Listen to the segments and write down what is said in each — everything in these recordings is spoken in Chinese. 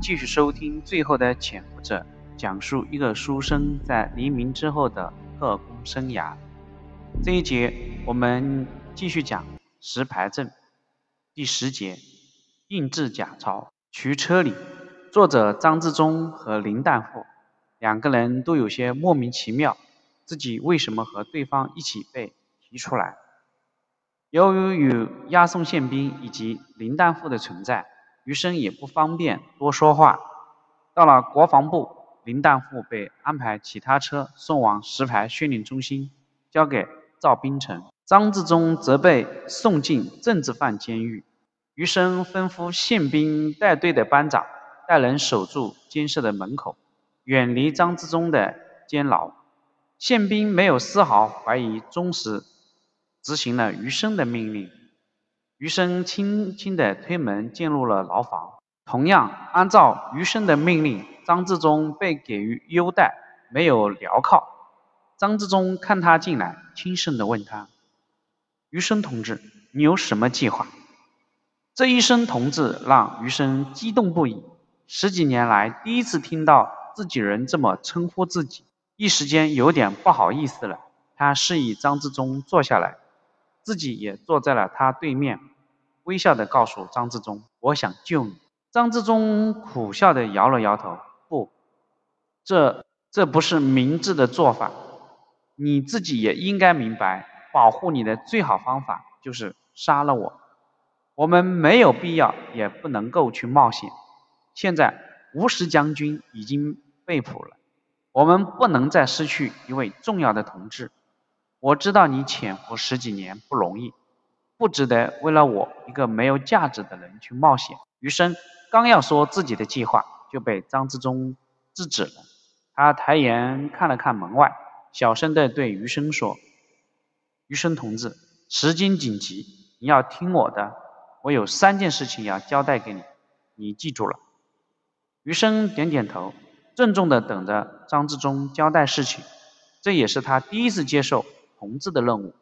继续收听《最后的潜伏者》，讲述一个书生在黎明之后的特工生涯。这一节我们继续讲石牌镇第十节印制假钞。驱车里，作者张志忠和林旦富两个人都有些莫名其妙，自己为什么和对方一起被提出来？由于有押送宪兵以及林旦富的存在。余生也不方便多说话。到了国防部，林旦富被安排其他车送往石牌训练中心，交给赵冰城。张自忠则被送进政治犯监狱。余生吩咐宪兵带队的班长带人守住监舍的门口，远离张自忠的监牢。宪兵没有丝毫怀疑，忠实执行了余生的命令。余生轻轻地推门进入了牢房。同样，按照余生的命令，张志忠被给予优待，没有镣铐。张志忠看他进来，轻声地问他：“余生同志，你有什么计划？”这一声“同志”让余生激动不已。十几年来，第一次听到自己人这么称呼自己，一时间有点不好意思了。他示意张志忠坐下来，自己也坐在了他对面。微笑地告诉张自忠：“我想救你。”张自忠苦笑地摇了摇头：“不，这这不是明智的做法。你自己也应该明白，保护你的最好方法就是杀了我。我们没有必要，也不能够去冒险。现在吴石将军已经被捕了，我们不能再失去一位重要的同志。我知道你潜伏十几年不容易。”不值得为了我一个没有价值的人去冒险。余生刚要说自己的计划，就被张自忠制止了。他抬眼看了看门外，小声地对余生说：“余生同志，时间紧急，你要听我的。我有三件事情要交代给你，你记住了。”余生点点头，郑重地等着张自忠交代事情。这也是他第一次接受同志的任务。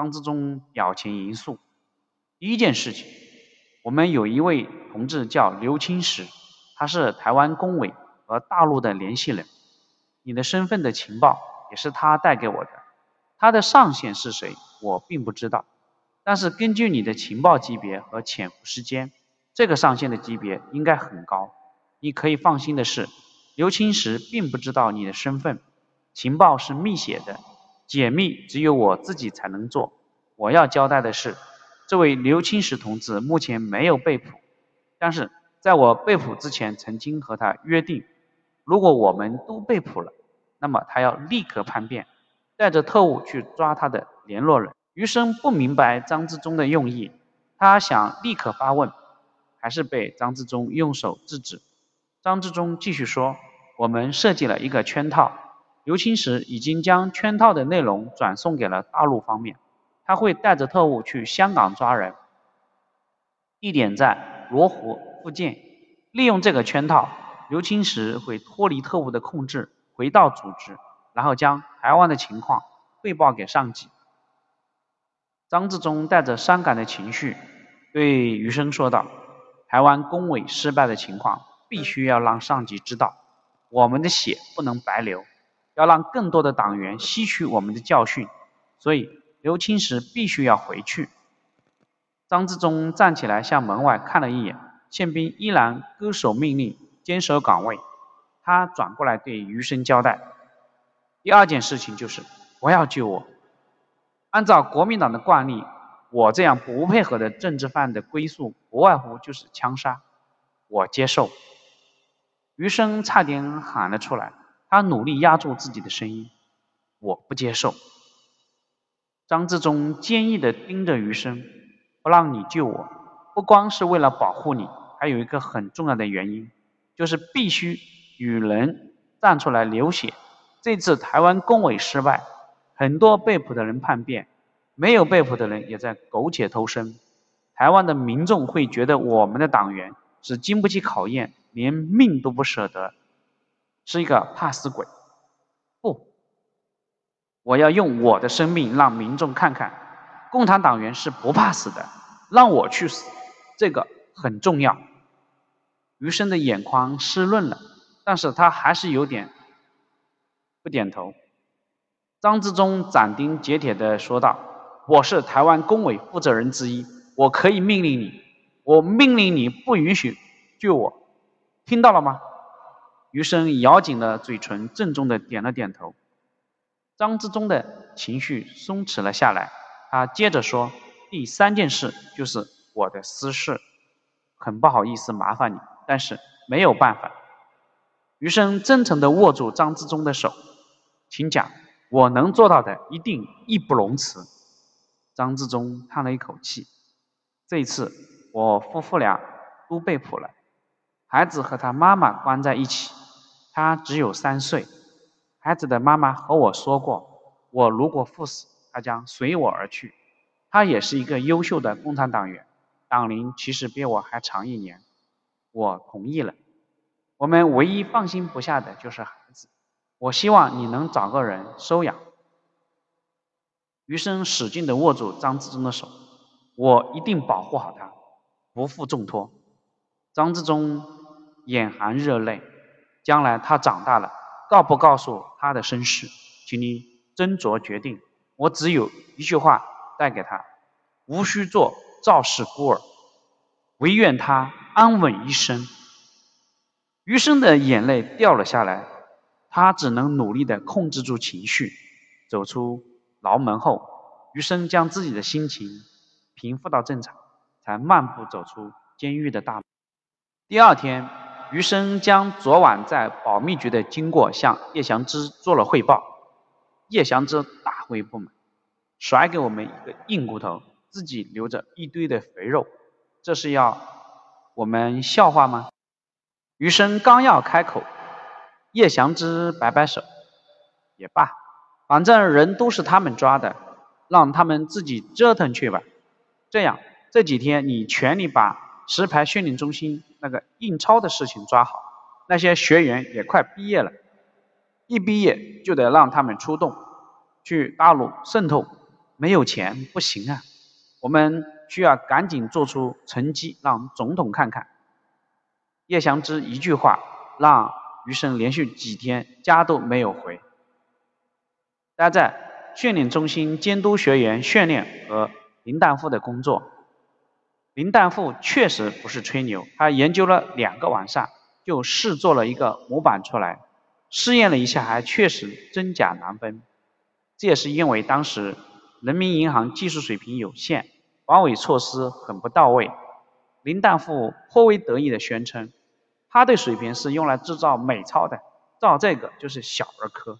张之忠表情严肃。第一件事情，我们有一位同志叫刘青石，他是台湾工委和大陆的联系人。你的身份的情报也是他带给我的。他的上线是谁，我并不知道。但是根据你的情报级别和潜伏时间，这个上线的级别应该很高。你可以放心的是，刘青石并不知道你的身份，情报是密写的。解密只有我自己才能做。我要交代的是，这位刘青石同志目前没有被捕，但是在我被捕之前，曾经和他约定，如果我们都被捕了，那么他要立刻叛变，带着特务去抓他的联络人。余生不明白张志忠的用意，他想立刻发问，还是被张志忠用手制止。张志忠继续说：“我们设计了一个圈套。”刘青石已经将圈套的内容转送给了大陆方面，他会带着特务去香港抓人，地点在罗湖附近。利用这个圈套，刘青石会脱离特务的控制，回到组织，然后将台湾的情况汇报给上级。张志忠带着伤感的情绪对余生说道：“台湾工委失败的情况，必须要让上级知道，我们的血不能白流。”要让更多的党员吸取我们的教训，所以刘青石必须要回去。张自忠站起来向门外看了一眼，宪兵依然歌守命令，坚守岗位。他转过来对余生交代：第二件事情就是不要救我。按照国民党的惯例，我这样不配合的政治犯的归宿，不外乎就是枪杀。我接受。余生差点喊了出来。他努力压住自己的声音，我不接受。张自忠坚毅地盯着余生，不让你救我，不光是为了保护你，还有一个很重要的原因，就是必须有人站出来流血。这次台湾工委失败，很多被捕的人叛变，没有被捕的人也在苟且偷生。台湾的民众会觉得我们的党员是经不起考验，连命都不舍得。是一个怕死鬼，不，我要用我的生命让民众看看，共产党员是不怕死的，让我去死，这个很重要。余生的眼眶湿润了，但是他还是有点不点头。张之忠斩钉截铁地说道：“我是台湾工委负责人之一，我可以命令你，我命令你不允许救我，听到了吗？”余生咬紧了嘴唇，郑重的点了点头。张之忠的情绪松弛了下来，他接着说：“第三件事就是我的私事，很不好意思麻烦你，但是没有办法。”余生真诚的握住张之忠的手，请讲。我能做到的，一定义不容辞。张志忠叹了一口气。这一次，我夫妇俩都被捕了，孩子和他妈妈关在一起，他只有三岁。孩子的妈妈和我说过，我如果赴死，他将随我而去。他也是一个优秀的共产党员，党龄其实比我还长一年。我同意了。我们唯一放心不下的就是孩子。我希望你能找个人收养。余生使劲地握住张志忠的手，我一定保护好他，不负重托。张志忠眼含热泪，将来他长大了，告不告诉他的身世，请你斟酌决定。我只有一句话带给他：无需做赵氏孤儿，唯愿他安稳一生。余生的眼泪掉了下来。他只能努力地控制住情绪，走出牢门后，余生将自己的心情平复到正常，才漫步走出监狱的大门。第二天，余生将昨晚在保密局的经过向叶祥之做了汇报。叶祥之大为不满，甩给我们一个硬骨头，自己留着一堆的肥肉，这是要我们笑话吗？余生刚要开口。叶祥之摆摆手，也罢，反正人都是他们抓的，让他们自己折腾去吧。这样，这几天你全力把石牌训练中心那个印钞的事情抓好。那些学员也快毕业了，一毕业就得让他们出动，去大陆渗透。没有钱不行啊，我们需要赶紧做出成绩，让总统看看。叶祥之一句话，让。余生连续几天家都没有回，待在训练中心监督学员训练和林大富的工作。林大富确实不是吹牛，他研究了两个晚上，就试做了一个模板出来，试验了一下，还确实真假难分。这也是因为当时人民银行技术水平有限，防伪措施很不到位。林大富颇为得意地宣称。他的水平是用来制造美钞的，造这个就是小儿科。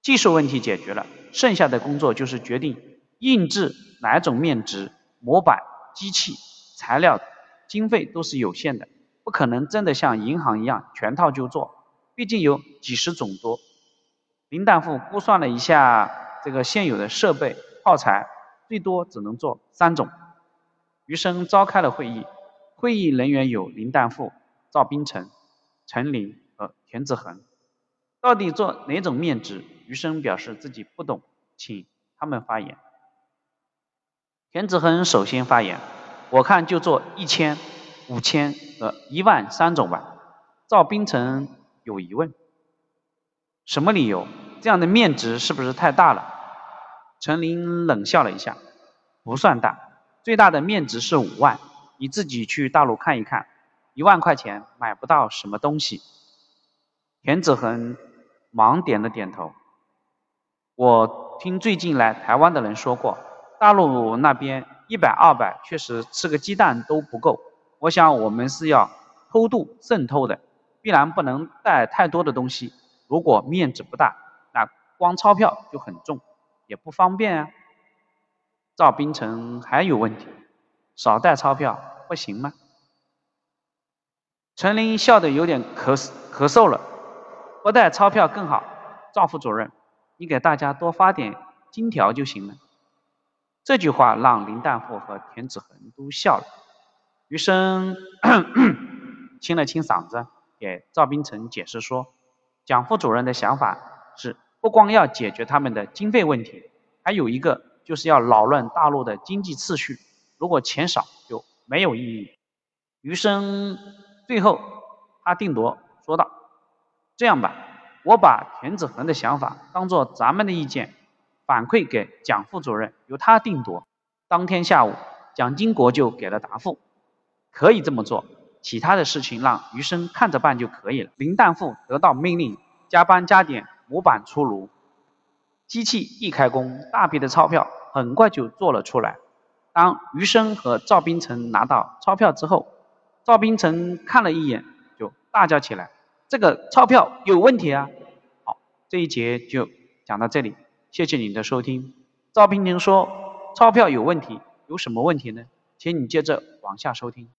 技术问题解决了，剩下的工作就是决定印制哪种面值、模板、机器、材料，经费都是有限的，不可能真的像银行一样全套就做，毕竟有几十种多。林大富估算了一下这个现有的设备耗材，最多只能做三种。余生召开了会议，会议人员有林大富。赵冰城、陈林和田子恒，到底做哪种面值？余生表示自己不懂，请他们发言。田子恒首先发言：“我看就做一千、五千和一万三种吧。”赵冰城有疑问：“什么理由？这样的面值是不是太大了？”陈林冷笑了一下：“不算大，最大的面值是五万，你自己去大陆看一看。”一万块钱买不到什么东西，田子恒忙点了点头。我听最近来台湾的人说过，大陆那边一百二百确实吃个鸡蛋都不够。我想我们是要偷渡渗透的，必然不能带太多的东西。如果面值不大，那光钞票就很重，也不方便啊。赵冰城还有问题，少带钞票不行吗？陈林笑得有点咳咳嗽了，不带钞票更好。赵副主任，你给大家多发点金条就行了。这句话让林大富和田子恒都笑了。余生 清了清嗓子，给赵冰城解释说：“蒋副主任的想法是，不光要解决他们的经费问题，还有一个就是要扰乱大陆的经济秩序。如果钱少，就没有意义。”余生。最后他定夺说道：“这样吧，我把田子恒的想法当做咱们的意见反馈给蒋副主任，由他定夺。”当天下午，蒋经国就给了答复：“可以这么做，其他的事情让余生看着办就可以了。”林旦富得到命令，加班加点，模板出炉。机器一开工，大批的钞票很快就做了出来。当余生和赵冰城拿到钞票之后，赵冰城看了一眼，就大叫起来：“这个钞票有问题啊！”好，这一节就讲到这里，谢谢你的收听。赵平宁说：“钞票有问题，有什么问题呢？”请你接着往下收听。